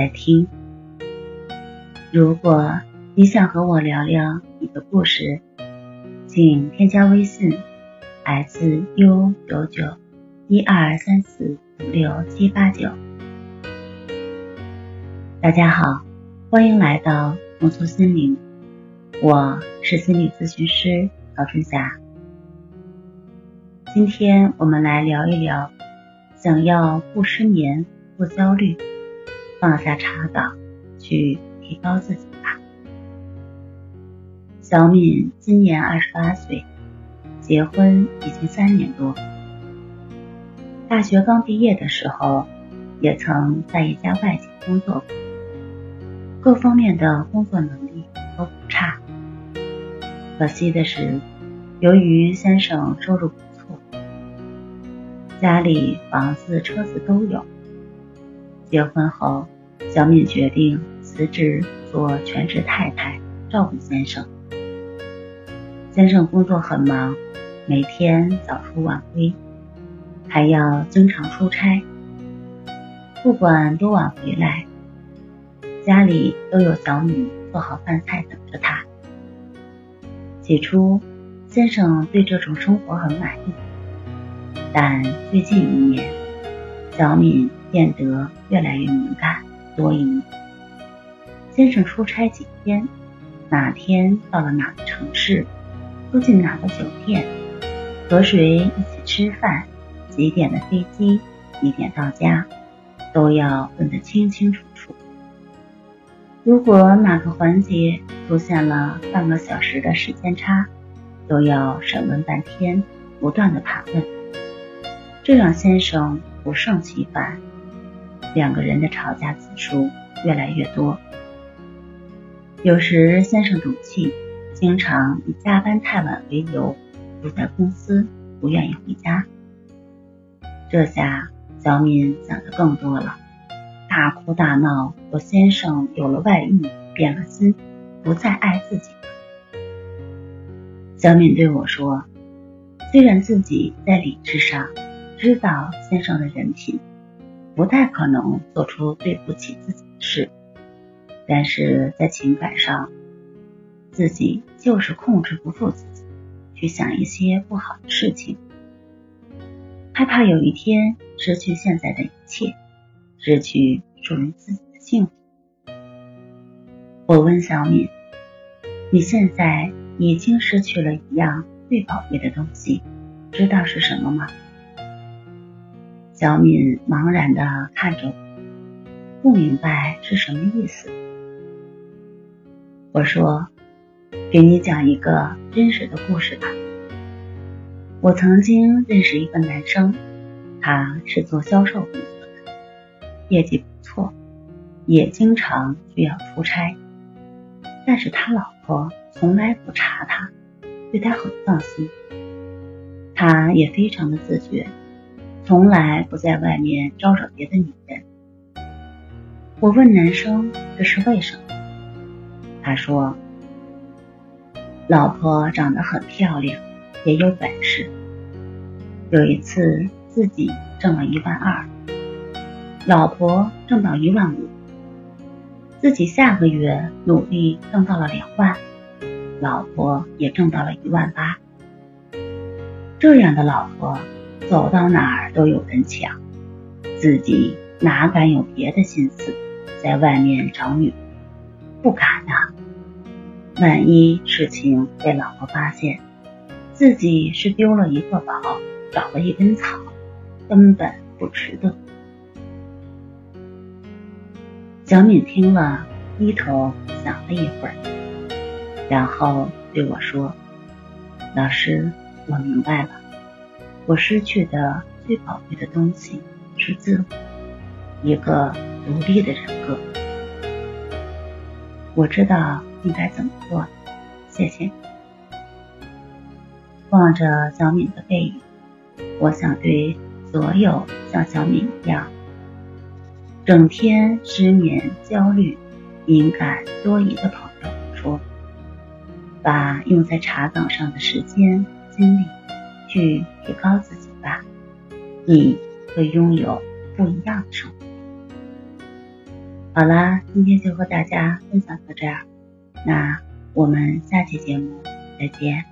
在听。如果你想和我聊聊你的故事，请添加微信 s u 九九一二三四五六七八九。大家好，欢迎来到重塑心灵，我是心理咨询师曹春霞。今天我们来聊一聊，想要不失眠、不焦虑。放下茶岗，去提高自己吧。小敏今年二十八岁，结婚已经三年多。大学刚毕业的时候，也曾在一家外企工作过，各方面的工作能力都不差。可惜的是，由于先生收入不错，家里房子、车子都有。结婚后，小敏决定辞职做全职太太，照顾先生。先生工作很忙，每天早出晚归，还要经常出差。不管多晚回来，家里都有小敏做好饭菜等着他。起初，先生对这种生活很满意，但最近一年，小敏。变得越来越敏感，多疑。先生出差几天，哪天到了哪个城市，住进哪个酒店，和谁一起吃饭，几点的飞机，几点到家，都要问得清清楚楚。如果哪个环节出现了半个小时的时间差，都要审问半天，不断的盘问，这让先生不胜其烦。两个人的吵架次数越来越多，有时先生赌气，经常以加班太晚为由不在公司，不愿意回家。这下小敏想的更多了，大哭大闹，说先生有了外遇，变了心，不再爱自己了。小敏对我说：“虽然自己在理智上知道先生的人品。”不太可能做出对不起自己的事，但是在情感上，自己就是控制不住自己，去想一些不好的事情，害怕有一天失去现在的一切，失去属于自己的幸福。我问小敏：“你现在已经失去了一样最宝贵的东西，知道是什么吗？”小敏茫然的看着我，不明白是什么意思。我说：“给你讲一个真实的故事吧。我曾经认识一个男生，他是做销售工作的，业绩不错，也经常需要出差。但是他老婆从来不查他，对他很放心，他也非常的自觉。”从来不在外面招惹别的女人。我问男生这是为什么，他说：“老婆长得很漂亮，也有本事。有一次自己挣了一万二，老婆挣到一万五，自己下个月努力挣到了两万，老婆也挣到了一万八。这样的老婆。”走到哪儿都有人抢，自己哪敢有别的心思，在外面找女，不敢啊！万一事情被老婆发现，自己是丢了一个宝，找了一根草，根本不值得。小敏听了，低头想了一会儿，然后对我说：“老师，我明白了。”我失去的最宝贵的东西是自我，一个独立的人格。我知道应该怎么做，谢谢。望着小敏的背影，我想对所有像小敏一样，整天失眠、焦虑、敏感、多疑的朋友说：把用在查岗上的时间、精力去提高自己吧，你会拥有不一样的生活。好啦，今天就和大家分享到这儿，那我们下期节目再见。